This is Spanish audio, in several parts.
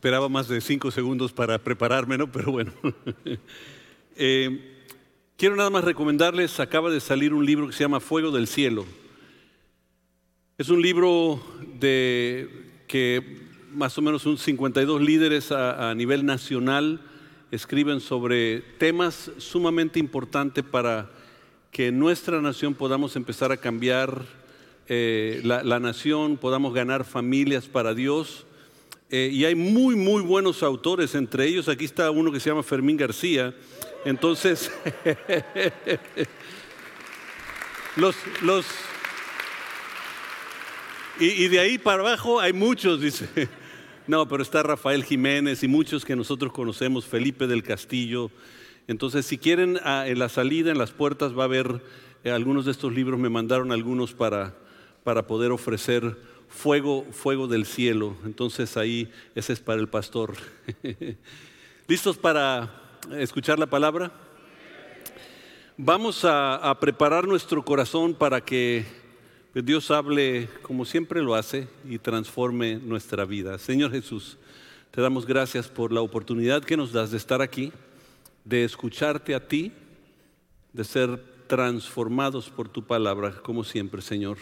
Esperaba más de cinco segundos para prepararme, ¿no? Pero bueno. Eh, quiero nada más recomendarles, acaba de salir un libro que se llama Fuego del Cielo. Es un libro de que más o menos un 52 líderes a, nivel nacional escriben sobre temas sumamente importantes para que nuestra nación podamos empezar a cambiar eh, la, nación, podamos ganar familias para Dios. Eh, y hay muy, muy buenos autores, entre ellos aquí está uno que se llama Fermín García. Entonces, los, los, y, de ahí para abajo hay muchos, dice. No, pero está Rafael Jiménez y muchos que nosotros conocemos, Felipe del Castillo. Entonces, si quieren, en la salida, en las puertas, va a haber eh, algunos de estos libros, me mandaron algunos para, para poder ofrecer fuego, fuego del cielo. Entonces ahí ese es para el pastor. ¿Listos para escuchar la palabra? Vamos a, preparar nuestro corazón para que Dios hable como siempre lo hace y transforme nuestra vida. Señor Jesús, te damos gracias por la oportunidad que nos das de estar aquí, de escucharte a ti, de ser transformados por tu palabra, como siempre, Señor.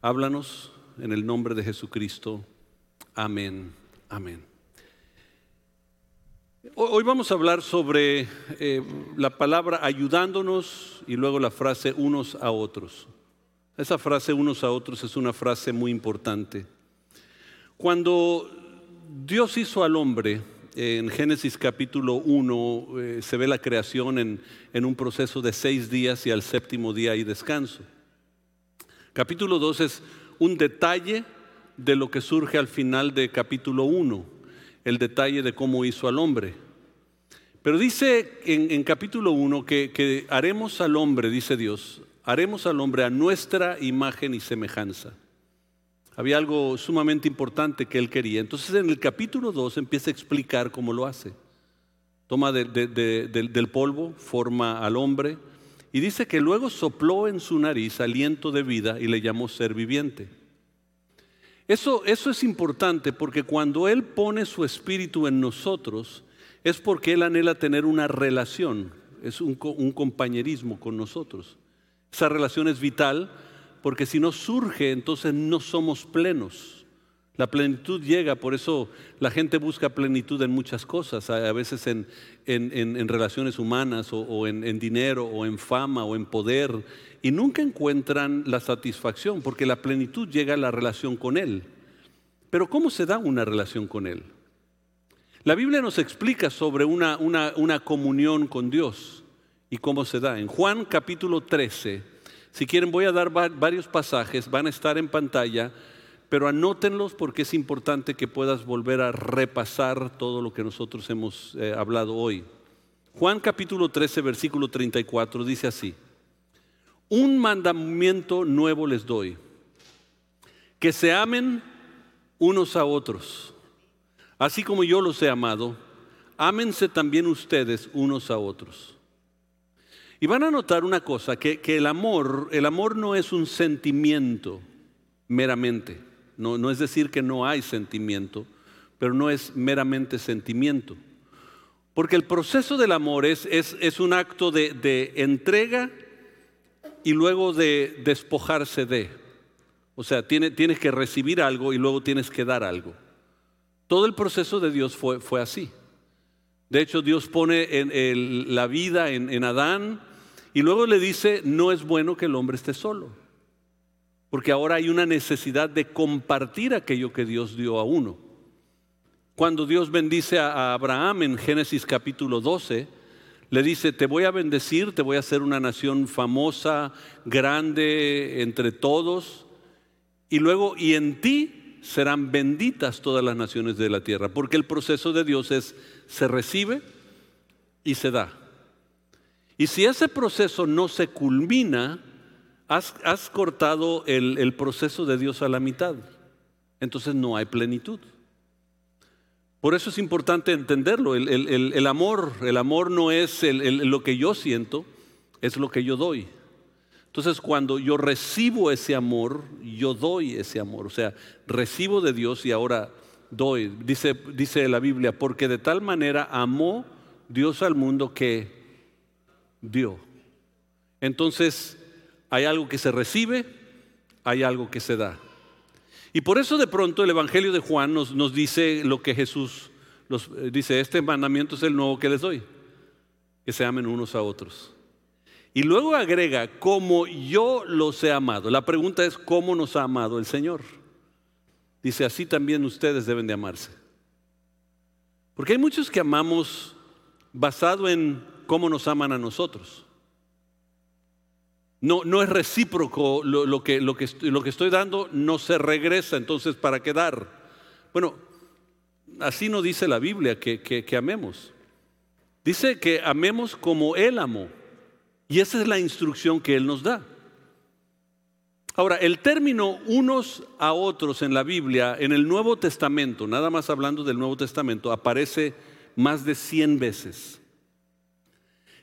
Háblanos en el nombre de Jesucristo. Amén. Amén. Hoy vamos a hablar sobre eh, la palabra ayudándonos y luego la frase unos a otros. Esa frase unos a otros es una frase muy importante. Cuando Dios hizo al hombre, en Génesis capítulo 1 eh, se ve la creación en, en un proceso de seis días y al séptimo día hay descanso. Capítulo 2 es un detalle de lo que surge al final de capítulo 1, el detalle de cómo hizo al hombre. Pero dice en, capítulo 1 que, haremos al hombre, dice Dios, haremos al hombre a nuestra imagen y semejanza. Había algo sumamente importante que él quería. Entonces en el capítulo 2 empieza a explicar cómo lo hace. Toma del polvo, forma al hombre, y dice que luego sopló en su nariz aliento de vida y le llamó ser viviente. Eso, eso es importante porque cuando Él pone su espíritu en nosotros, es porque Él anhela tener una relación, es un, un compañerismo con nosotros. Esa relación es vital porque si no surge, entonces no somos plenos. La plenitud llega, por eso la gente busca plenitud en muchas cosas, a veces en, relaciones humanas o, en, dinero o en fama o en poder, y nunca encuentran la satisfacción, porque la plenitud llega a la relación con Él. Pero ¿cómo se da una relación con Él? La Biblia nos explica sobre una, una comunión con Dios y cómo se da. En Juan capítulo 13, si quieren voy a dar varios pasajes, van a estar en pantalla pero anótenlos porque es importante que puedas volver a repasar todo lo que nosotros hemos eh, hablado hoy. Juan capítulo 13, versículo 34 dice así, un mandamiento nuevo les doy, que se amen unos a otros, así como yo los he amado, ámense también ustedes unos a otros. Y van a notar una cosa, que, que el amor, el amor no es un sentimiento meramente. No, es decir que no hay sentimiento, pero no es meramente sentimiento. Porque el proceso del amor es, un acto de, entrega y luego de despojarse de. O sea, tienes que recibir algo y luego tienes que dar algo. Todo el proceso de Dios fue, fue así. De hecho, Dios pone en la vida en Adán y luego le dice, no es bueno que el hombre esté solo porque ahora hay una necesidad de compartir aquello que Dios dio a uno. Cuando Dios bendice a Abraham en Génesis capítulo 12, le dice, te voy a bendecir, te voy a hacer una nación famosa, grande entre todos, y luego, y en ti serán benditas todas las naciones de la tierra, porque el proceso de Dios es, se recibe y se da. Y si ese proceso no se culmina, has, cortado el, proceso de Dios a la mitad. Entonces no hay plenitud. Por eso es importante entenderlo. El, amor, el amor no es lo que yo siento, es lo que yo doy. Entonces cuando yo recibo ese amor, yo doy ese amor. O sea, recibo de Dios y ahora doy. Dice, dice la Biblia, porque de tal manera amó Dios al mundo que dio. Entonces, hay algo que se recibe, hay algo que se da. Y por eso de pronto el Evangelio de Juan nos, nos dice lo que Jesús nos eh, dice, este mandamiento es el nuevo que les doy, que se amen unos a otros. Y luego agrega, como yo los he amado. La pregunta es, ¿cómo nos ha amado el Señor? Dice, así también ustedes deben de amarse. Porque hay muchos que amamos basado en cómo nos aman a nosotros. No, no es recíproco lo, que, lo, que, lo, que, estoy dando, no se regresa, entonces ¿para qué dar? Bueno, así no dice la Biblia que, que amemos. Dice que amemos como Él amó. Y esa es la instrucción que Él nos da. Ahora, el término unos a otros en la Biblia, en el Nuevo Testamento, nada más hablando del Nuevo Testamento, aparece más de 100 veces.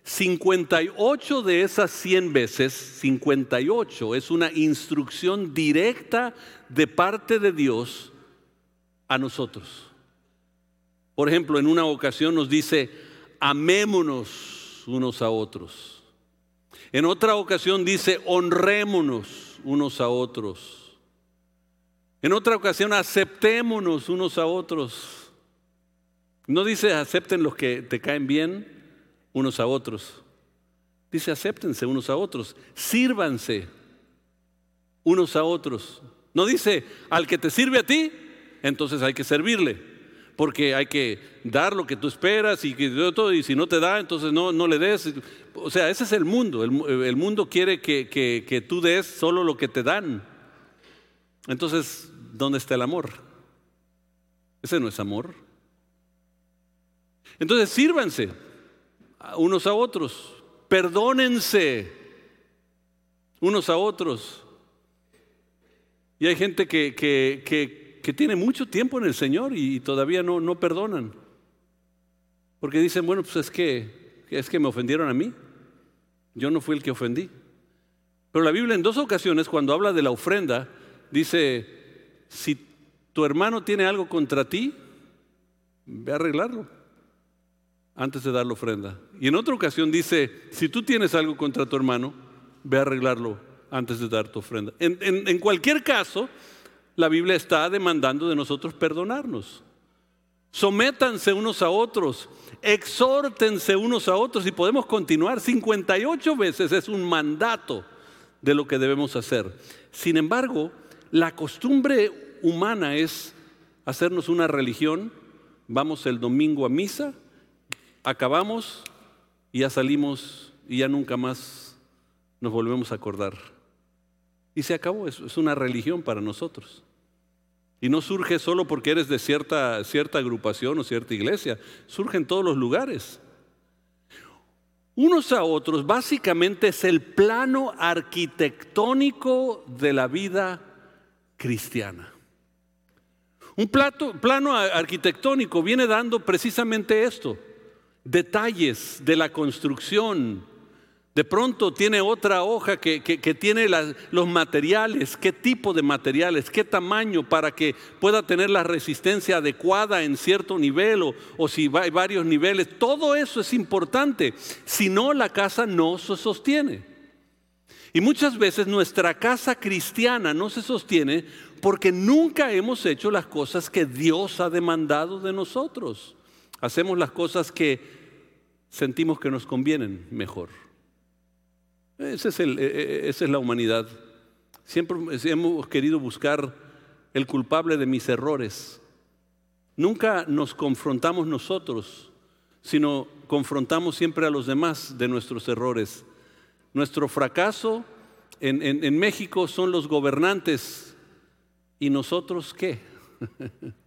58 de esas 100 veces, 58 es una instrucción directa de parte de Dios a nosotros. Por ejemplo, en una ocasión nos dice, amémonos unos a otros. En otra ocasión dice, honrémonos unos a otros. En otra ocasión, aceptémonos unos a otros. No dice acepten los que te caen bien unos a otros. Dice acéptense unos a otros. Sírvanse unos a otros. No dice al que te sirve a ti, entonces hay que servirle. Porque hay que dar lo que tú esperas y, que, y si no te da, entonces no, no le des. O sea, ese es el mundo. El, mundo quiere que, que, tú des solo lo que te dan. Entonces, ¿dónde está el amor? Ese no es amor. Entonces, sírvanse unos a otros. Perdónense unos a otros. Y hay gente que, que, que tiene mucho tiempo en el Señor y, todavía no, no perdonan. Porque dicen, bueno, pues es que es que me ofendieron a mí. Yo no fui el que ofendí. Pero la Biblia en dos ocasiones, cuando habla de la ofrenda, dice, si tu hermano tiene algo contra ti, ve a arreglarlo antes de dar la ofrenda. Y en otra ocasión dice, si tú tienes algo contra tu hermano, ve a arreglarlo antes de dar tu ofrenda. En, en cualquier caso, la Biblia está demandando de nosotros perdonarnos. Sométanse unos a otros, exhórtense unos a otros y podemos continuar. 58 veces es un mandato de lo que debemos hacer. Sin embargo, la costumbre humana es hacernos una religión, vamos el domingo a misa, acabamos y ya salimos y ya nunca más nos volvemos a acordar. Y se acabó, es una religión para nosotros. Y no surge solo porque eres de cierta, cierta agrupación o cierta iglesia, surge en todos los lugares. Unos a otros básicamente es el plano arquitectónico de la vida cristiana. Un plano arquitectónico viene dando precisamente esto, detalles de la construcción, de pronto tiene otra hoja que, tiene los materiales, qué tipo de materiales, qué tamaño para que pueda tener la resistencia adecuada en cierto nivel o, o si hay varios niveles. Todo eso es importante. Si no, la casa no se sostiene. Y muchas veces nuestra casa cristiana no se sostiene porque nunca hemos hecho las cosas que Dios ha demandado de nosotros. Hacemos las cosas que sentimos que nos convienen mejor. Ese es el, e, e, esa es la humanidad. Siempre hemos querido buscar el culpable de mis errores. Nunca nos confrontamos nosotros, sino confrontamos siempre a los demás de nuestros errores. Nuestro fracaso en, en México son los gobernantes. ¿Y nosotros qué?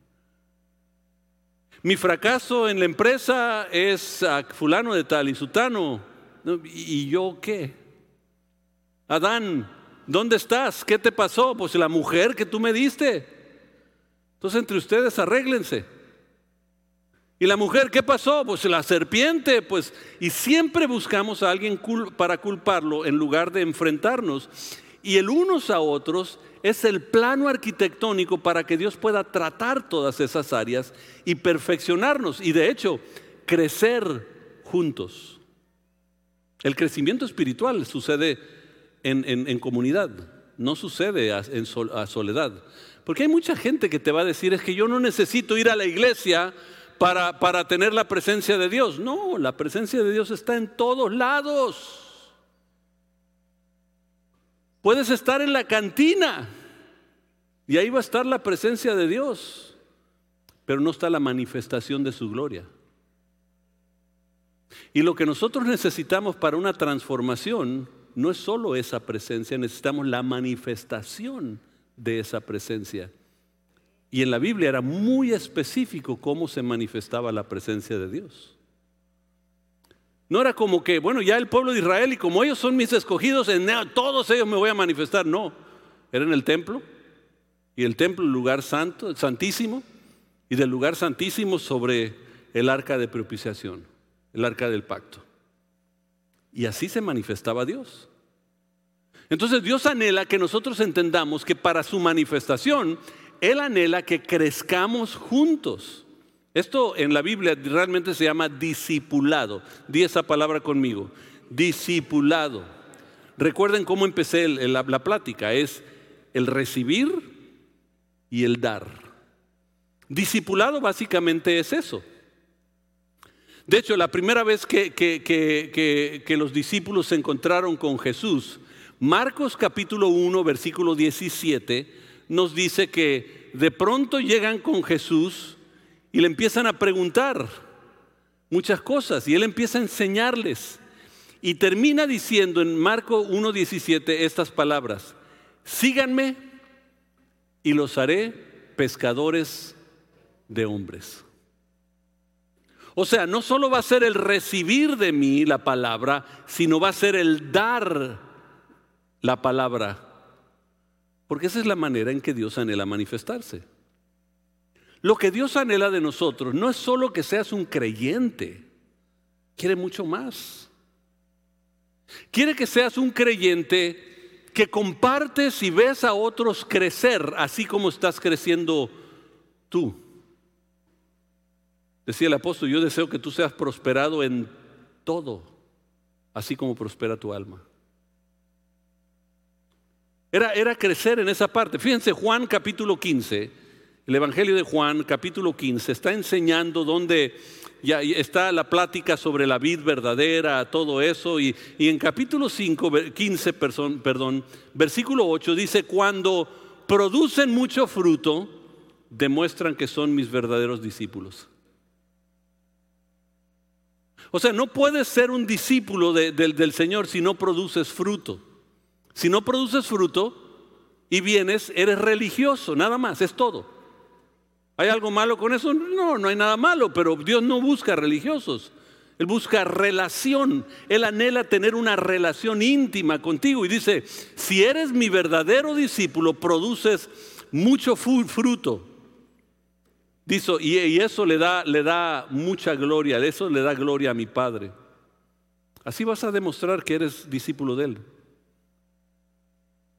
Mi fracaso en la empresa es a fulano de tal y sutano. ¿Y yo qué? Adán, ¿dónde estás? ¿Qué te pasó? Pues la mujer que tú me diste. Entonces entre ustedes arréglense. ¿Y la mujer qué pasó? Pues la serpiente, pues, y siempre buscamos a alguien para culparlo en lugar de enfrentarnos. Y el unos a otros es el plano arquitectónico para que Dios pueda tratar todas esas áreas y perfeccionarnos y de hecho crecer juntos. El crecimiento espiritual sucede en, comunidad, no sucede a, en a soledad. Porque hay mucha gente que te va a decir es que yo no necesito ir a la iglesia para, para tener la presencia de Dios. No, la presencia de Dios está en todos lados. Puedes estar en la cantina y ahí va a estar la presencia de Dios, pero no está la manifestación de su gloria. Y lo que nosotros necesitamos para una transformación no es solo esa presencia, necesitamos la manifestación de esa presencia. Y en la Biblia era muy específico cómo se manifestaba la presencia de Dios. No era como que, bueno, ya el pueblo de Israel y como ellos son mis escogidos, en todos ellos me voy a manifestar. No, era en el templo. Y el templo, el lugar santo, santísimo. Y del lugar santísimo sobre el arca de propiciación, el arca del pacto. Y así se manifestaba Dios. Entonces Dios anhela que nosotros entendamos que para su manifestación, Él anhela que crezcamos juntos. Esto en la Biblia realmente se llama discipulado. Di esa palabra conmigo. Discipulado. Recuerden cómo empecé la, plática. Es el recibir y el dar. Discipulado básicamente es eso. De hecho, la primera vez que, que, los discípulos se encontraron con Jesús, Marcos capítulo 1, versículo 17, nos dice que de pronto llegan con Jesús y le empiezan a preguntar muchas cosas y él empieza a enseñarles. Y termina diciendo en Marco 1.17 estas palabras, síganme y los haré pescadores de hombres. O sea, no solo va a ser el recibir de mí la palabra, sino va a ser el dar la palabra. Porque esa es la manera en que Dios anhela manifestarse. Lo que Dios anhela de nosotros no es solo que seas un creyente, quiere mucho más. Quiere que seas un creyente que compartes y ves a otros crecer así como estás creciendo tú. Decía el apóstol, yo deseo que tú seas prosperado en todo, así como prospera tu alma. Era, era crecer en esa parte. Fíjense, Juan capítulo 15 el Evangelio de Juan, capítulo 15, está enseñando donde ya está la plática sobre la vid verdadera, todo eso, y, en capítulo 5, 15, perdón, perdón, versículo 8 dice, cuando producen mucho fruto, demuestran que son mis verdaderos discípulos. O sea, no puedes ser un discípulo del Señor si no produces fruto. Si no produces fruto y vienes, eres religioso, nada más, es todo. ¿Hay algo malo con eso? No, no hay nada malo, pero Dios no busca religiosos. Él busca relación. Él anhela tener una relación íntima contigo. Y dice, si eres mi verdadero discípulo, produces mucho fruto. Dice, y eso le da, le da mucha gloria, eso le da gloria a mi Padre. Así vas a demostrar que eres discípulo de Él.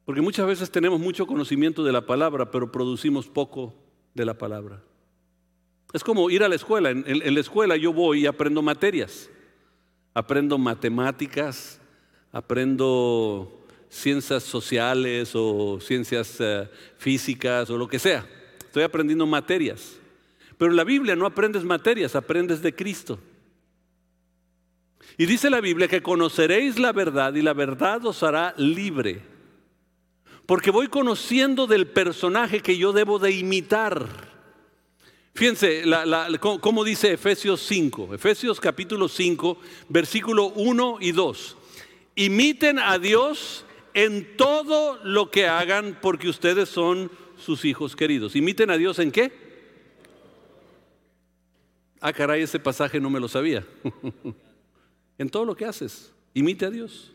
Porque muchas veces tenemos mucho conocimiento de la palabra, pero producimos poco de la palabra. Es como ir a la escuela. En, la escuela yo voy y aprendo materias. Aprendo matemáticas, aprendo ciencias sociales o ciencias eh, físicas o lo que sea. Estoy aprendiendo materias. Pero en la Biblia no aprendes materias, aprendes de Cristo. Y dice la Biblia que conoceréis la verdad y la verdad os hará libre. Porque voy conociendo del personaje que yo debo de imitar. Fíjense cómo dice Efesios 5, Efesios capítulo 5, versículo 1 y 2. Imiten a Dios en todo lo que hagan porque ustedes son sus hijos queridos. ¿Imiten a Dios en qué? Ah, caray, ese pasaje no me lo sabía. en todo lo que haces, imite a Dios.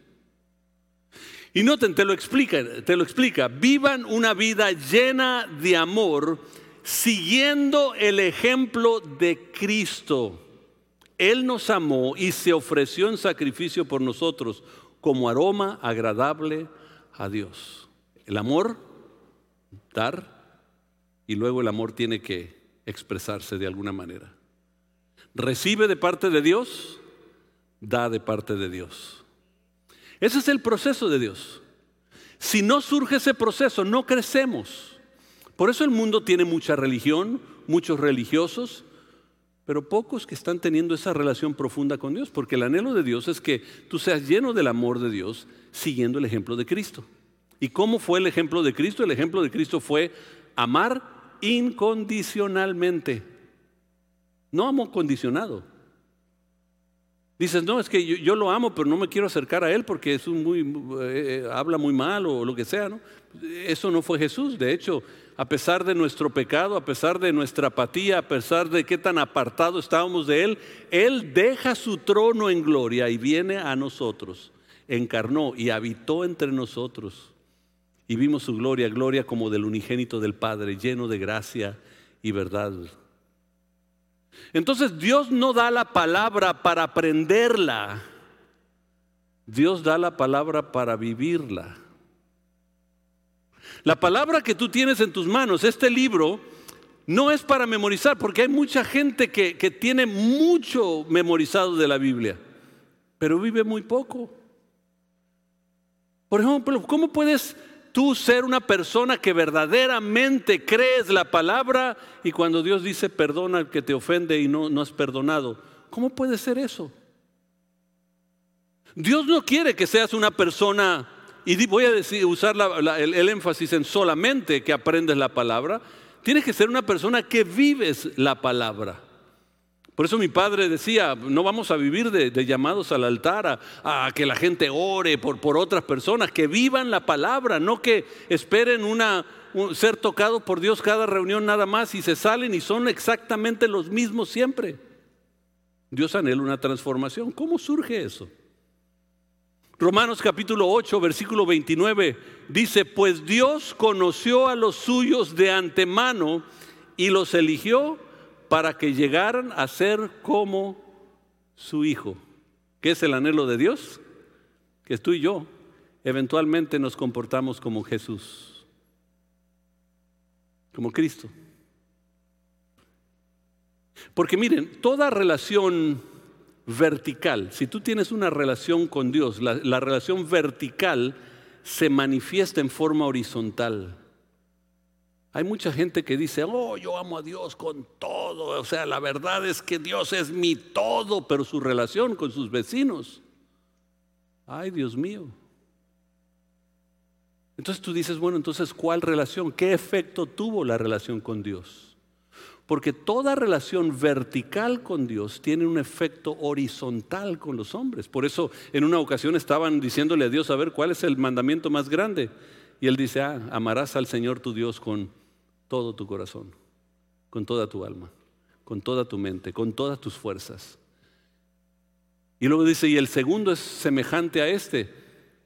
Y noten, te lo explica, te lo explica. Vivan una vida llena de amor, siguiendo el ejemplo de Cristo. Él nos amó y se ofreció en sacrificio por nosotros como aroma agradable a Dios. El amor dar, y luego el amor tiene que expresarse de alguna manera. Recibe de parte de Dios, da de parte de Dios. Ese es el proceso de Dios. Si no surge ese proceso, no crecemos. Por eso el mundo tiene mucha religión, muchos religiosos, pero pocos que están teniendo esa relación profunda con Dios, porque el anhelo de Dios es que tú seas lleno del amor de Dios siguiendo el ejemplo de Cristo. ¿Y cómo fue el ejemplo de Cristo? El ejemplo de Cristo fue amar incondicionalmente. No amo condicionado. Dices, no, es que yo, lo amo, pero no me quiero acercar a él porque es un muy, eh, habla muy mal o lo que sea. ¿no? Eso no fue Jesús. De hecho, a pesar de nuestro pecado, a pesar de nuestra apatía, a pesar de qué tan apartado estábamos de Él, Él deja su trono en gloria y viene a nosotros. Encarnó y habitó entre nosotros. Y vimos su gloria, gloria como del unigénito del Padre, lleno de gracia y verdad. Entonces Dios no da la palabra para aprenderla. Dios da la palabra para vivirla. La palabra que tú tienes en tus manos, este libro, no es para memorizar, porque hay mucha gente que, que tiene mucho memorizado de la Biblia, pero vive muy poco. Por ejemplo, ¿cómo puedes tú ser una persona que verdaderamente crees la palabra y cuando Dios dice perdona al que te ofende y no, no has perdonado, ¿cómo puede ser eso? Dios no quiere que seas una persona, y voy a decir, usar el, el énfasis en solamente que aprendes la palabra, tienes que ser una persona que vives la palabra. Por eso mi padre decía, no vamos a vivir de, llamados al altar, a, que la gente ore por, por, otras personas, que vivan la palabra, no que esperen una, ser tocados por Dios cada reunión nada más y se salen y son exactamente los mismos siempre. Dios anhela una transformación. ¿Cómo surge eso? Romanos capítulo 8, versículo 29 dice, pues Dios conoció a los suyos de antemano y los eligió para que llegaran a ser como su Hijo. ¿Qué es el anhelo de Dios? Que tú y yo eventualmente nos comportamos como Jesús, como Cristo. Porque miren, toda relación vertical, si tú tienes una relación con Dios, la, la relación vertical se manifiesta en forma horizontal. Hay mucha gente que dice, oh, yo amo a Dios con todo. O sea, la verdad es que Dios es mi todo, pero su relación con sus vecinos. Ay, Dios mío. Entonces tú dices, bueno, entonces, ¿cuál relación? ¿Qué efecto tuvo la relación con Dios? Porque toda relación vertical con Dios tiene un efecto horizontal con los hombres. Por eso en una ocasión estaban diciéndole a Dios, a ver, ¿cuál es el mandamiento más grande? Y él dice, ah, amarás al Señor tu Dios con todo tu corazón, con toda tu alma, con toda tu mente, con todas tus fuerzas. Y luego dice, y el segundo es semejante a este,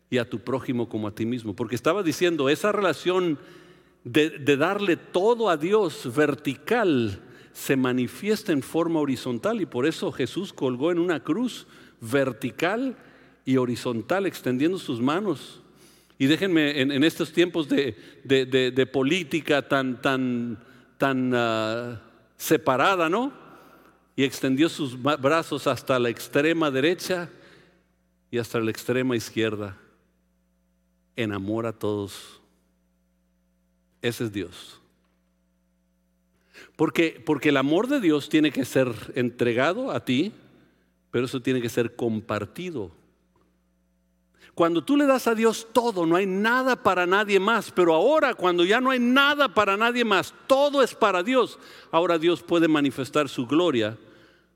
y a tu prójimo como a ti mismo. Porque estaba diciendo, esa relación de, de darle todo a Dios vertical se manifiesta en forma horizontal y por eso Jesús colgó en una cruz vertical y horizontal, extendiendo sus manos y déjenme, en, estos tiempos de, política tan, tan, tan ah, separada, ¿no? Y extendió sus brazos hasta la extrema derecha y hasta la extrema izquierda. En amor a todos. Ese es Dios. Porque, porque el amor de Dios tiene que ser entregado a ti, pero eso tiene que ser compartido cuando tú le das a Dios todo, no hay nada para nadie más. Pero ahora, cuando ya no hay nada para nadie más, todo es para Dios. Ahora Dios puede manifestar su gloria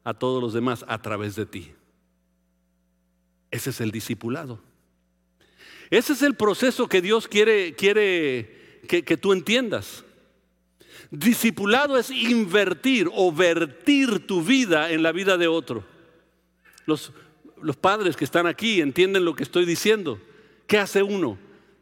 a todos los demás a través de ti. Ese es el discipulado. Ese es el proceso que Dios quiere, quiere que, tú entiendas. Discipulado es invertir o vertir tu vida en la vida de otro. Los, los padres que están aquí entienden lo que estoy diciendo. ¿Qué hace uno?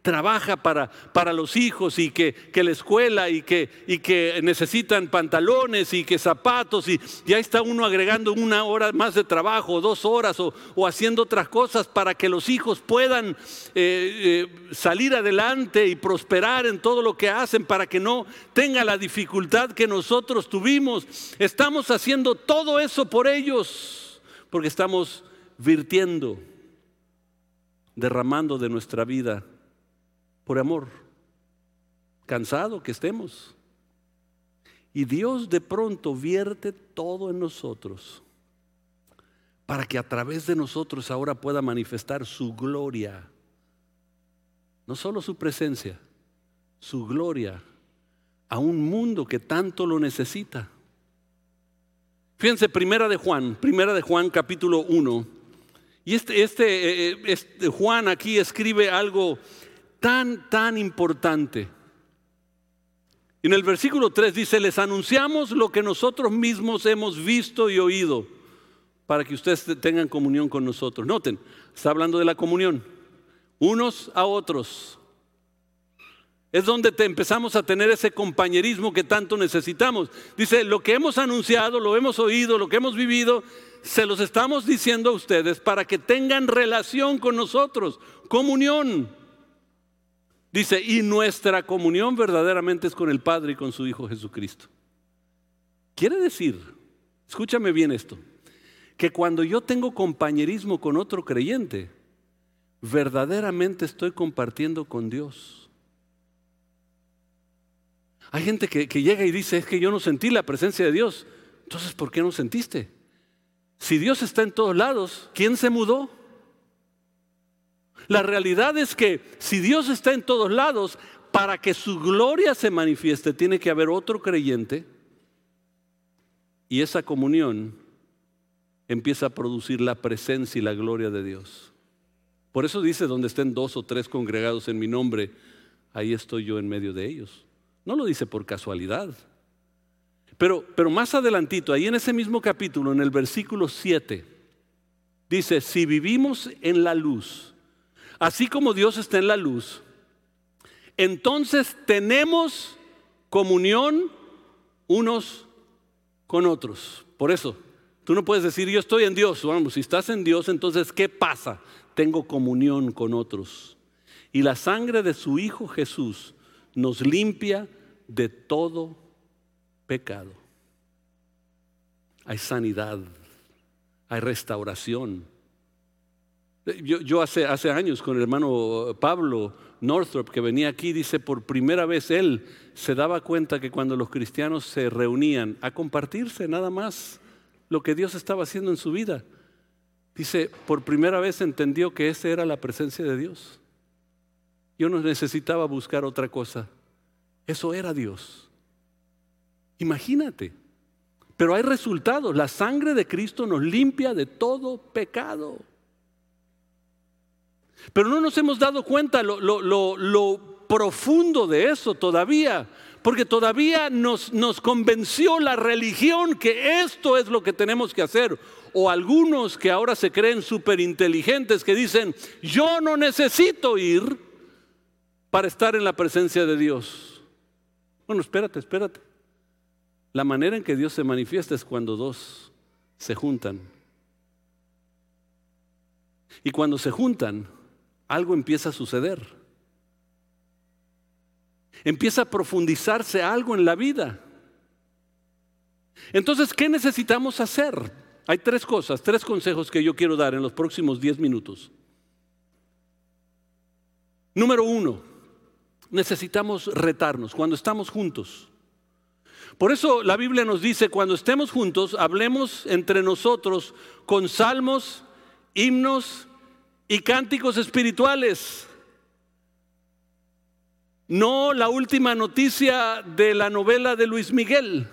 trabaja para, para los hijos y que, que, la escuela y que, y que necesitan pantalones y que zapatos y ya está uno agregando una hora más de trabajo, dos horas o, o haciendo otras cosas para que los hijos puedan eh, eh, salir adelante y prosperar en todo lo que hacen para que no tenga la dificultad que nosotros tuvimos. Estamos haciendo todo eso por ellos porque estamos virtiendo, derramando de nuestra vida por amor, cansado que estemos. Y Dios de pronto vierte todo en nosotros para que a través de nosotros ahora pueda manifestar su gloria. No solo su presencia, su gloria a un mundo que tanto lo necesita. Fíjense, primera de Juan, primera de Juan capítulo 1. Y este, este, eh, este Juan aquí escribe algo tan, tan importante. En el versículo 3 dice, les anunciamos lo que nosotros mismos hemos visto y oído para que ustedes tengan comunión con nosotros. Noten, está hablando de la comunión, unos a otros. Es donde te empezamos a tener ese compañerismo que tanto necesitamos. Dice, lo que hemos anunciado, lo hemos oído, lo que hemos vivido, se los estamos diciendo a ustedes para que tengan relación con nosotros, comunión. Dice, y nuestra comunión verdaderamente es con el Padre y con su Hijo Jesucristo. Quiere decir, escúchame bien esto, que cuando yo tengo compañerismo con otro creyente, verdaderamente estoy compartiendo con Dios. Hay gente que, llega y dice, es que yo no sentí la presencia de Dios. Entonces, ¿por qué no sentiste? Si Dios está en todos lados, ¿quién se mudó? La realidad es que si Dios está en todos lados, para que su gloria se manifieste, tiene que haber otro creyente y esa comunión empieza a producir la presencia y la gloria de Dios. Por eso dice, donde estén dos o tres congregados en mi nombre, ahí estoy yo en medio de ellos. No lo dice por casualidad. Pero, pero más adelantito, ahí en ese mismo capítulo, en el versículo 7, dice, si vivimos en la luz, así como Dios está en la luz, entonces tenemos comunión unos con otros. Por eso, tú no puedes decir, yo estoy en Dios. Vamos, si estás en Dios, entonces, ¿qué pasa? Tengo comunión con otros. Y la sangre de su Hijo Jesús nos limpia de todo pecado. Hay sanidad, hay restauración yo, hace, hace, años con el hermano Pablo Northrop, que venía aquí, dice, por primera vez él se daba cuenta que cuando los cristianos se reunían a compartirse nada más lo que Dios estaba haciendo en su vida, dice, por primera vez entendió que esa era la presencia de Dios. Yo no necesitaba buscar otra cosa. Eso era Dios. Imagínate. Pero hay resultados. La sangre de Cristo nos limpia de todo pecado. Pero no nos hemos dado cuenta lo, lo, profundo de eso todavía, porque todavía nos, nos convenció la religión que esto es lo que tenemos que hacer. O algunos que ahora se creen súper inteligentes que dicen, yo no necesito ir para estar en la presencia de Dios. Bueno, espérate, espérate. La manera en que Dios se manifiesta es cuando dos se juntan. Y cuando se juntan, algo empieza a suceder. Empieza a profundizarse algo en la vida. Entonces, ¿qué necesitamos hacer? Hay tres cosas, tres consejos que yo quiero dar en los próximos diez minutos. Número uno, necesitamos retarnos cuando estamos juntos. Por eso la Biblia nos dice, cuando estemos juntos, hablemos entre nosotros con salmos, himnos y cánticos espirituales. No la última noticia de la novela de Luis Miguel.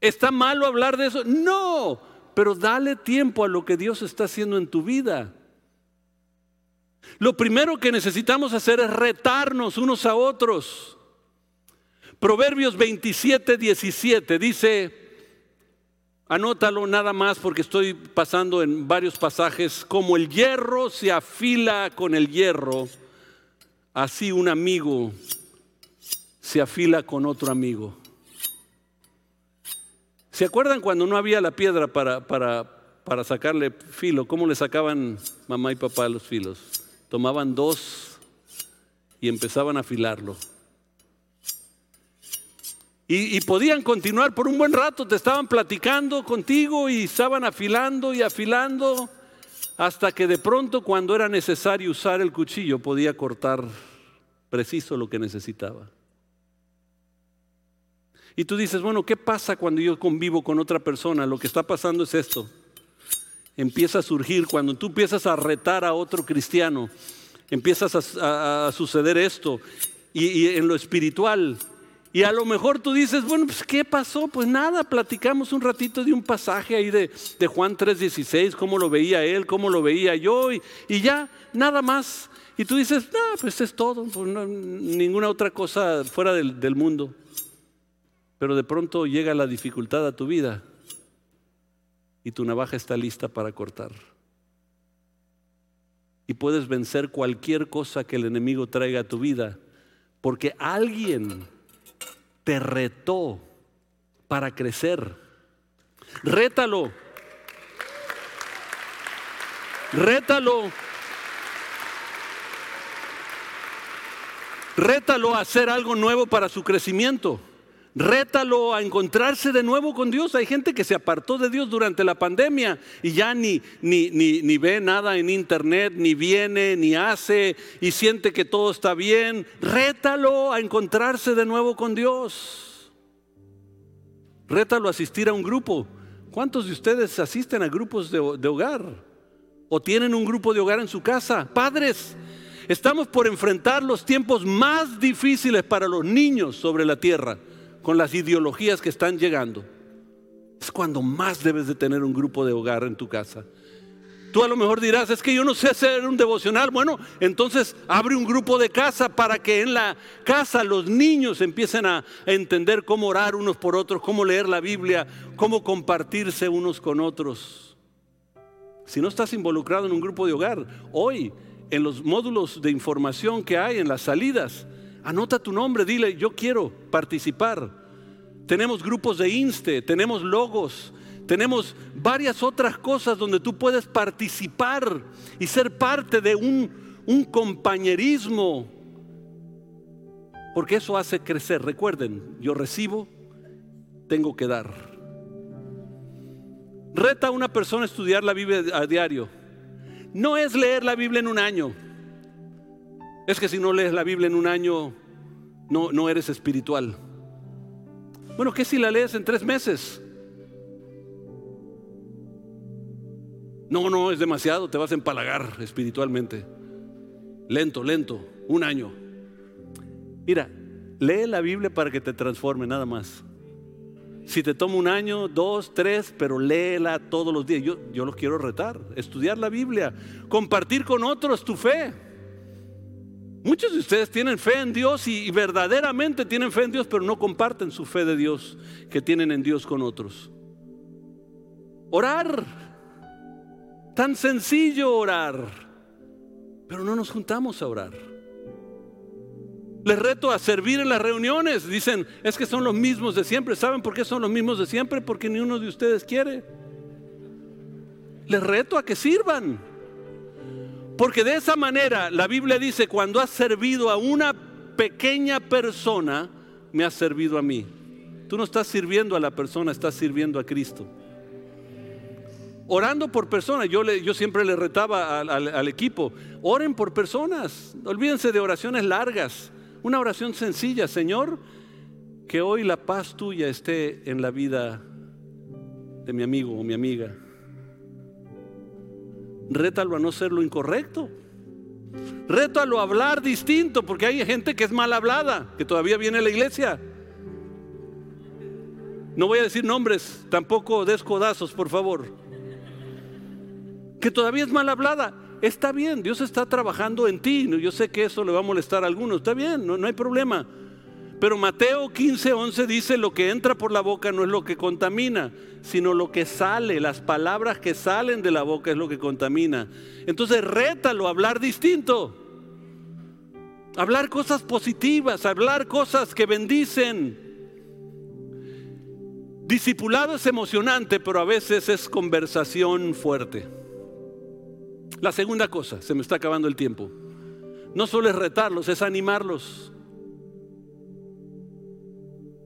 ¿Está malo hablar de eso? No, pero dale tiempo a lo que Dios está haciendo en tu vida. Lo primero que necesitamos hacer es retarnos unos a otros. Proverbios 27, 17 dice, Anótalo nada más porque estoy pasando en varios pasajes. Como el hierro se afila con el hierro, así un amigo se afila con otro amigo. ¿Se acuerdan cuando no había la piedra para, para, sacarle filo? ¿Cómo le sacaban mamá y papá los filos? Tomaban dos y empezaban a afilarlo. Y, podían continuar por un buen rato, te estaban platicando contigo y estaban afilando y afilando hasta que de pronto cuando era necesario usar el cuchillo podía cortar preciso lo que necesitaba. Y tú dices, bueno, ¿qué pasa cuando yo convivo con otra persona? Lo que está pasando es esto. Empieza a surgir, cuando tú empiezas a retar a otro cristiano, empiezas a, suceder esto. Y, en lo espiritual, y a lo mejor tú dices, bueno, pues ¿qué pasó? Pues nada, platicamos un ratito de un pasaje ahí de, de Juan 3:16, cómo lo veía él, cómo lo veía yo, y, ya, nada más. Y tú dices, no, pues es todo, pues ninguna otra cosa fuera del mundo. Pero de pronto llega la dificultad a tu vida y tu navaja está lista para cortar. Y puedes vencer cualquier cosa que el enemigo traiga a tu vida, porque alguien te retó para crecer. Rétalo. Rétalo. Rétalo a hacer algo nuevo para su crecimiento. Rétalo a encontrarse de nuevo con Dios. Hay gente que se apartó de Dios durante la pandemia y ya ni, ni, ni, ve nada en internet, ni viene, ni hace y siente que todo está bien. Rétalo a encontrarse de nuevo con Dios. Rétalo a asistir a un grupo. ¿Cuántos de ustedes asisten a grupos de hogar? ¿O tienen un grupo de hogar en su casa? Padres, estamos por enfrentar los tiempos más difíciles para los niños sobre la tierra con las ideologías que están llegando, es cuando más debes de tener un grupo de hogar en tu casa. Tú a lo mejor dirás, es que yo no sé hacer un devocional. Bueno, entonces abre un grupo de casa para que en la casa los niños empiecen a, entender cómo orar unos por otros, cómo leer la Biblia, cómo compartirse unos con otros. Si no estás involucrado en un grupo de hogar, hoy en los módulos de información que hay en las salidas, Anota tu nombre, dile, yo quiero participar. Tenemos grupos de Inste, tenemos logos, tenemos varias otras cosas donde tú puedes participar y ser parte de un, un compañerismo. Porque eso hace crecer. Recuerden, yo recibo, tengo que dar. Reta a una persona estudiar la Biblia a diario. No es leer la Biblia en un año. Es que si no lees la Biblia en un año, no, no eres espiritual. Bueno, ¿qué si la lees en tres meses? No, no, es demasiado, te vas a empalagar espiritualmente. Lento, lento, un año. Mira, lee la Biblia para que te transforme, nada más. Si te toma un año, dos, tres, pero léela todos los días. Yo, yo los quiero retar, estudiar la Biblia, compartir con otros tu fe. Muchos de ustedes tienen fe en Dios y, verdaderamente tienen fe en Dios, pero no comparten su fe de Dios que tienen en Dios con otros. Orar, tan sencillo orar, pero no nos juntamos a orar. Les reto a servir en las reuniones. Dicen, es que son los mismos de siempre. ¿Saben por qué son los mismos de siempre? Porque ni uno de ustedes quiere. Les reto a que sirvan. Porque de esa manera la Biblia dice, cuando has servido a una pequeña persona, me has servido a mí. Tú no estás sirviendo a la persona, estás sirviendo a Cristo. Orando por personas, yo, yo siempre le retaba al, al equipo, oren por personas, olvídense de oraciones largas, una oración sencilla, Señor, que hoy la paz tuya esté en la vida de mi amigo o mi amiga rétalo a no ser lo incorrecto. Rétalo a hablar distinto, porque hay gente que es mal hablada, que todavía viene a la iglesia. No voy a decir nombres, tampoco des codazos, por favor. Que todavía es mal hablada. Está bien, Dios está trabajando en ti. Yo sé que eso le va a molestar a algunos. Está bien, no, no hay problema. Pero Mateo 15, 11 dice, lo que entra por la boca no es lo que contamina, sino lo que sale, las palabras que salen de la boca es lo que contamina. Entonces rétalo hablar distinto. Hablar cosas positivas, hablar cosas que bendicen. Discipulado es emocionante, pero a veces es conversación fuerte. La segunda cosa, se me está acabando el tiempo. No solo es retarlos, es animarlos.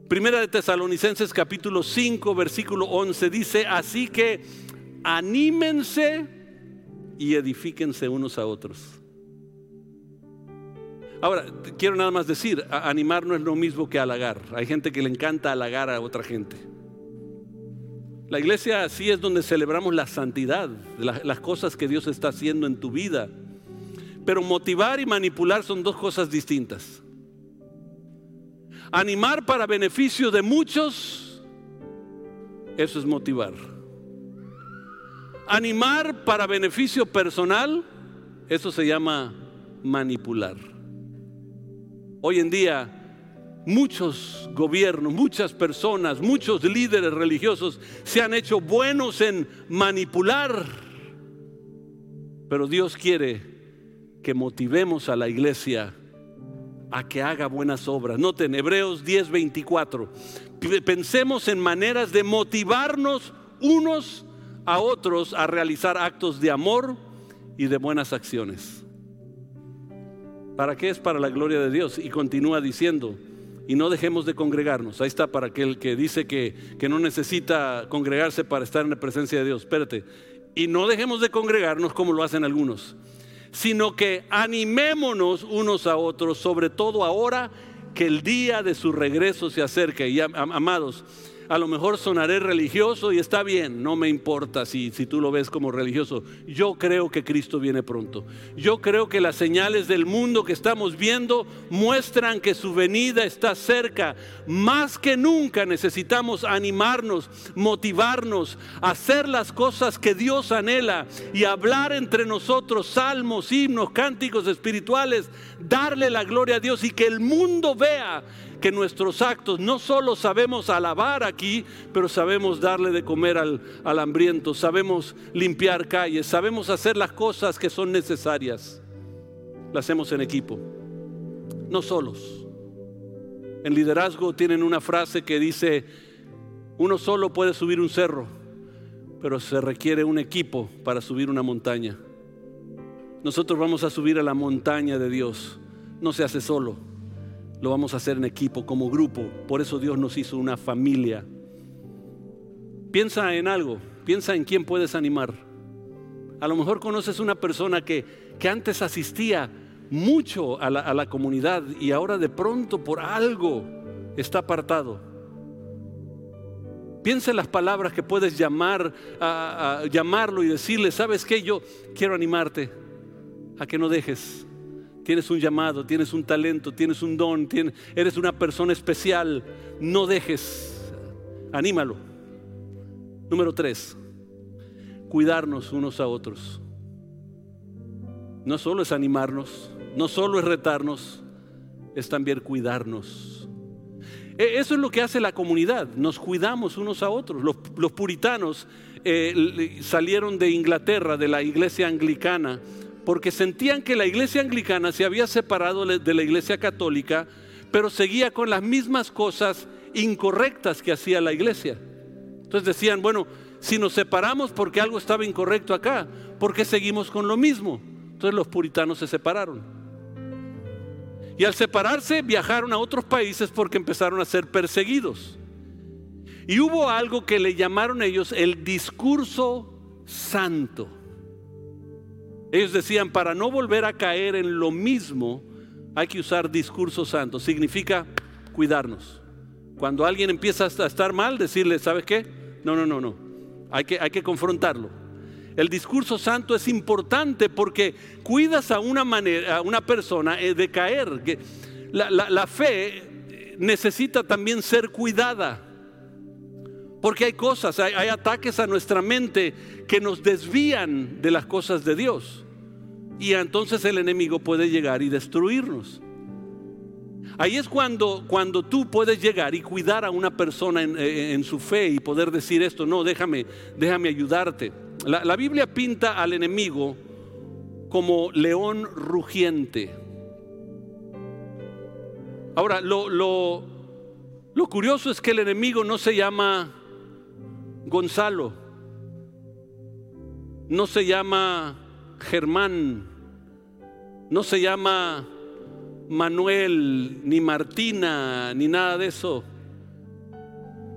Primera de Tesalonicenses capítulo 5, versículo 11 dice, así que anímense y edifíquense unos a otros. Ahora, quiero nada más decir, animar no es lo mismo que halagar. Hay gente que le encanta halagar a otra gente. La iglesia así es donde celebramos la santidad, las cosas que Dios está haciendo en tu vida. Pero motivar y manipular son dos cosas distintas. Animar para beneficio de muchos, eso es motivar. Animar para beneficio personal, eso se llama manipular. Hoy en día muchos gobiernos, muchas personas, muchos líderes religiosos se han hecho buenos en manipular. Pero Dios quiere que motivemos a la iglesia a que haga buenas obras. Noten, Hebreos 10:24. Pensemos en maneras de motivarnos unos a otros a realizar actos de amor y de buenas acciones. ¿Para qué es? Para la gloria de Dios. Y continúa diciendo, y no dejemos de congregarnos. Ahí está para aquel que dice que, que no necesita congregarse para estar en la presencia de Dios. Espérate. Y no dejemos de congregarnos como lo hacen algunos sino que animémonos unos a otros, sobre todo ahora que el día de su regreso se acerca. Y amados, a lo mejor sonaré religioso y está bien, no me importa si, si tú lo ves como religioso. Yo creo que Cristo viene pronto. Yo creo que las señales del mundo que estamos viendo muestran que su venida está cerca. Más que nunca necesitamos animarnos, motivarnos, hacer las cosas que Dios anhela y hablar entre nosotros salmos, himnos, cánticos espirituales, darle la gloria a Dios y que el mundo vea que nuestros actos no solo sabemos alabar aquí, pero sabemos darle de comer al, al hambriento, sabemos limpiar calles, sabemos hacer las cosas que son necesarias. Las hacemos en equipo, no solos. En liderazgo tienen una frase que dice, uno solo puede subir un cerro, pero se requiere un equipo para subir una montaña. Nosotros vamos a subir a la montaña de Dios, no se hace solo lo vamos a hacer en equipo, como grupo. Por eso Dios nos hizo una familia. Piensa en algo, piensa en quién puedes animar. A lo mejor conoces una persona que, que antes asistía mucho a la, comunidad y ahora de pronto por algo está apartado. Piensa en las palabras que puedes llamar, a, llamarlo y decirle, ¿sabes qué? Yo quiero animarte a que no dejes Tienes un llamado, tienes un talento, tienes un don, eres una persona especial. No dejes, anímalo. Número tres, cuidarnos unos a otros. No solo es animarnos, no solo es retarnos, es también cuidarnos. E, eso es lo que hace la comunidad, nos cuidamos unos a otros. Los, puritanos eh, salieron de Inglaterra, de la iglesia anglicana, porque sentían que la iglesia anglicana se había separado de la iglesia católica, pero seguía con las mismas cosas incorrectas que hacía la iglesia. Entonces decían, bueno, si nos separamos porque algo estaba incorrecto acá, ¿por qué seguimos con lo mismo? Entonces los puritanos se separaron. Y al separarse viajaron a otros países porque empezaron a ser perseguidos. Y hubo algo que le llamaron ellos el discurso santo. Ellos decían, para no volver a caer en lo mismo, hay que usar discurso santo. Significa cuidarnos. Cuando alguien empieza a estar mal, decirle, ¿sabes qué? No, no, no, no. Hay que, hay que confrontarlo. El discurso santo es importante porque cuidas a una, manera, a una persona eh, de caer. La, la fe necesita también ser cuidada. Porque hay cosas, hay, ataques a nuestra mente que nos desvían de las cosas de Dios. Y entonces el enemigo puede llegar y destruirnos. Ahí es cuando, cuando tú puedes llegar y cuidar a una persona en, su fe y poder decir esto, no, déjame, déjame ayudarte. La, Biblia pinta al enemigo como león rugiente. Ahora, lo, lo, lo curioso es que el enemigo no se llama Gonzalo, no se llama Germán, no se llama Manuel, ni Martina, ni nada de eso.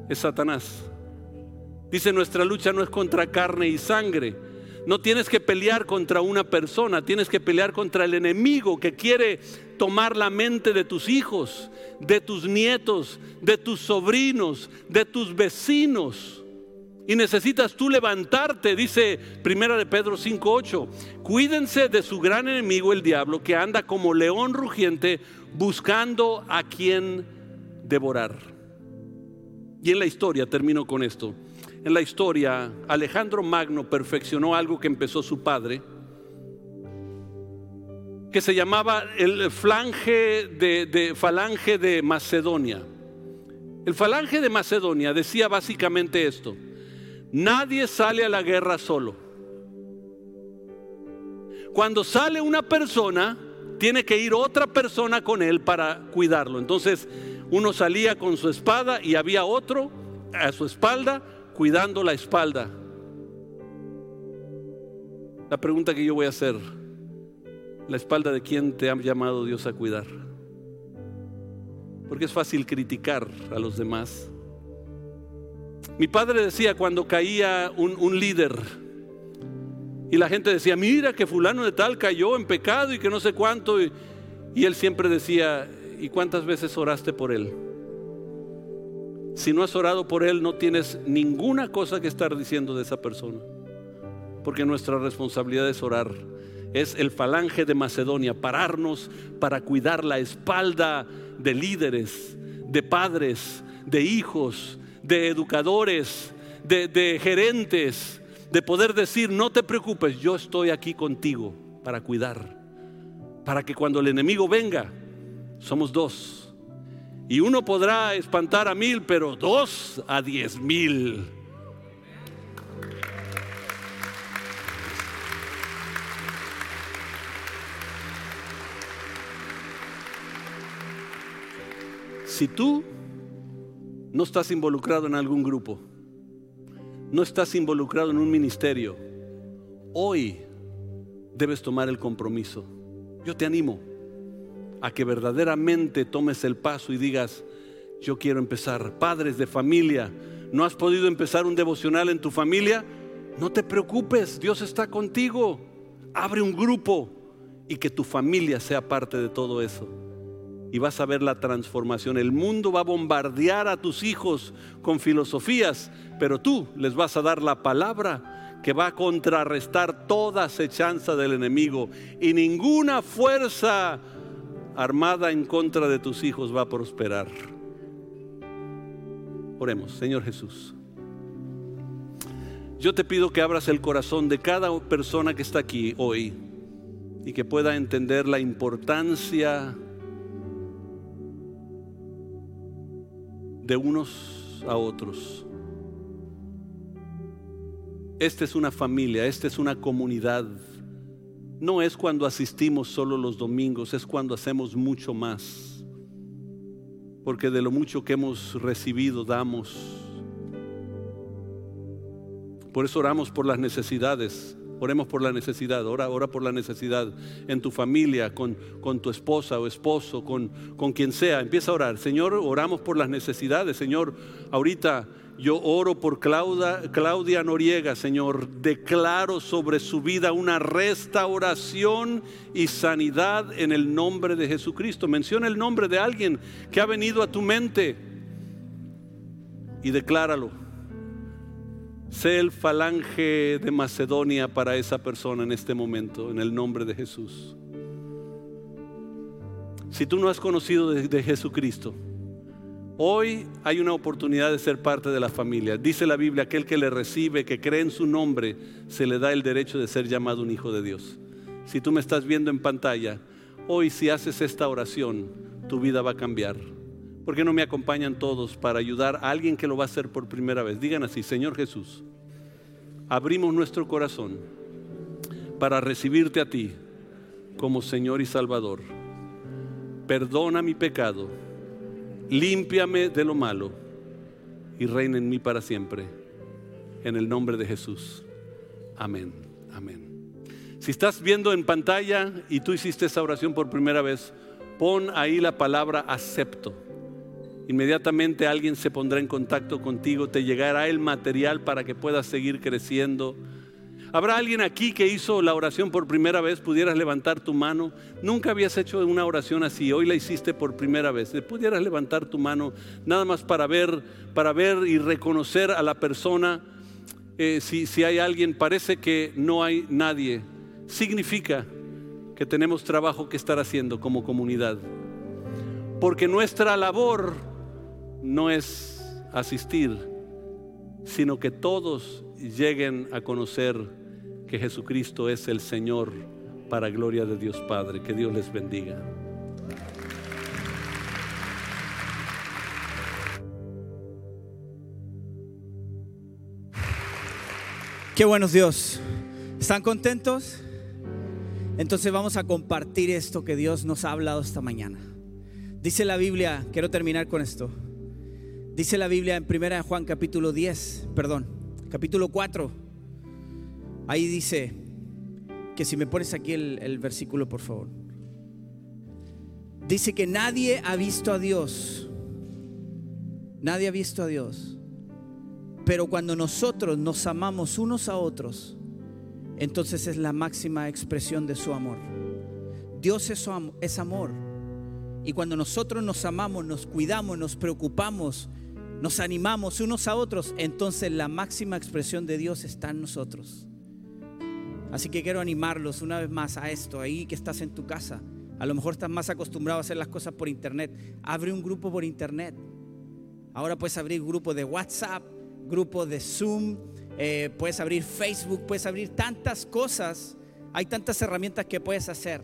Es Satanás. Dice, nuestra lucha no es contra carne y sangre. No tienes que pelear contra una persona, tienes que pelear contra el enemigo que quiere tomar la mente de tus hijos, de tus nietos, de tus sobrinos, de tus vecinos. Y necesitas tú levantarte, dice Primera de Pedro 5:8. Cuídense de su gran enemigo el diablo que anda como león rugiente buscando a quien devorar. Y en la historia termino con esto. En la historia Alejandro Magno perfeccionó algo que empezó su padre que se llamaba el flange de, falange de Macedonia. El falange de Macedonia decía básicamente esto Nadie sale a la guerra solo. Cuando sale una persona, tiene que ir otra persona con él para cuidarlo. Entonces, uno salía con su espada y había otro a su espalda cuidando la espalda. La pregunta que yo voy a hacer, ¿la espalda de quién te ha llamado Dios a cuidar? Porque es fácil criticar a los demás. Mi padre decía cuando caía un, líder y la gente decía, mira que fulano de tal cayó en pecado y que no sé cuánto. Y, y él siempre decía, ¿y cuántas veces oraste por él? Si no has orado por él, no tienes ninguna cosa que estar diciendo de esa persona. Porque nuestra responsabilidad es orar. Es el falange de Macedonia, pararnos para cuidar la espalda de líderes, de padres, de hijos, de educadores, de, gerentes, de poder decir, no te preocupes, yo estoy aquí contigo para cuidar, para que cuando el enemigo venga, somos dos. Y uno podrá espantar a mil, pero dos a diez mil. Si tú no estás involucrado en algún grupo, no estás involucrado en un ministerio, hoy debes tomar el compromiso. Yo te animo a que verdaderamente tomes el paso y digas, yo quiero empezar. Padres de familia, ¿no has podido empezar un devocional en tu familia? No te preocupes, Dios está contigo. Abre un grupo y que tu familia sea parte de todo eso y vas a ver la transformación. El mundo va a bombardear a tus hijos con filosofías, pero tú les vas a dar la palabra que va a contrarrestar toda acechanza del enemigo y ninguna fuerza armada en contra de tus hijos va a prosperar. Oremos, Señor Jesús. Yo te pido que abras el corazón de cada persona que está aquí hoy y que pueda entender la importancia de unos a otros. Esta es una familia, esta es una comunidad. No es cuando asistimos solo los domingos, es cuando hacemos mucho más. Porque de lo mucho que hemos recibido damos. Por eso oramos por las necesidades. Oremos por la necesidad, ora, ora por la necesidad en tu familia, con, con tu esposa o esposo, con, con quien sea. Empieza a orar. Señor, oramos por las necesidades. Señor, ahorita yo oro por Claudia, Claudia Noriega, Señor. Declaro sobre su vida una restauración y sanidad en el nombre de Jesucristo. Menciona el nombre de alguien que ha venido a tu mente y decláralo. Sé el falange de Macedonia para esa persona en este momento, en el nombre de Jesús. Si tú no has conocido de, Jesucristo, hoy hay una oportunidad de ser parte de la familia. Dice la Biblia, aquel que le recibe, que cree en su nombre, se le da el derecho de ser llamado un hijo de Dios. Si tú me estás viendo en pantalla, hoy si haces esta oración, tu vida va a cambiar. ¿Por qué no me acompañan todos para ayudar a alguien que lo va a hacer por primera vez? Digan así, Señor Jesús, abrimos nuestro corazón para recibirte a ti como Señor y Salvador. Perdona mi pecado, límpiame de lo malo y reina en mí para siempre. En el nombre de Jesús. Amén. Amén. Si estás viendo en pantalla y tú hiciste esa oración por primera vez, pon ahí la palabra acepto. Inmediatamente alguien se pondrá en contacto contigo, te llegará el material para que puedas seguir creciendo. ¿Habrá alguien aquí que hizo la oración por primera vez? ¿Pudieras levantar tu mano? Nunca habías hecho una oración así, hoy la hiciste por primera vez. ¿Pudieras levantar tu mano nada más para ver, para ver y reconocer a la persona? Eh, si, si hay alguien, parece que no hay nadie. Significa que tenemos trabajo que estar haciendo como comunidad. Porque nuestra labor no es asistir, sino que todos lleguen a conocer que Jesucristo es el Señor para gloria de Dios Padre. Que Dios les bendiga. Qué buenos Dios. ¿Están contentos? Entonces vamos a compartir esto que Dios nos ha hablado esta mañana. Dice la Biblia, quiero terminar con esto. Dice la Biblia en 1 Juan capítulo 10, perdón, capítulo 4. Ahí dice que si me pones aquí el, el versículo, por favor. Dice que nadie ha visto a Dios. Nadie ha visto a Dios. Pero cuando nosotros nos amamos unos a otros, entonces es la máxima expresión de su amor. Dios es, amor. Y cuando nosotros nos amamos, nos cuidamos, nos preocupamos, nos animamos unos a otros, entonces la máxima expresión de Dios está en nosotros. Así que quiero animarlos una vez más a esto, ahí que estás en tu casa. A lo mejor estás más acostumbrado a hacer las cosas por internet. Abre un grupo por internet. Ahora puedes abrir grupo de WhatsApp, grupo de Zoom, eh, puedes abrir Facebook, puedes abrir tantas cosas, hay tantas herramientas que puedes hacer.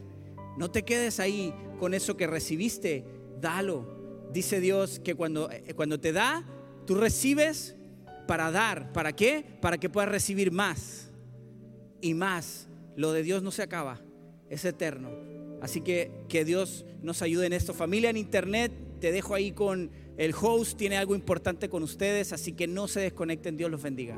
No te quedes ahí con eso que recibiste, dalo. Dice Dios que cuando, eh, cuando te da, tú recibes para dar. ¿Para qué? Para que puedas recibir más y más. Lo de Dios no se acaba, es eterno. Así que que Dios nos ayude en esto. Familia en internet, te dejo ahí con el host tiene algo importante con ustedes, así que no se desconecten. Dios los bendiga.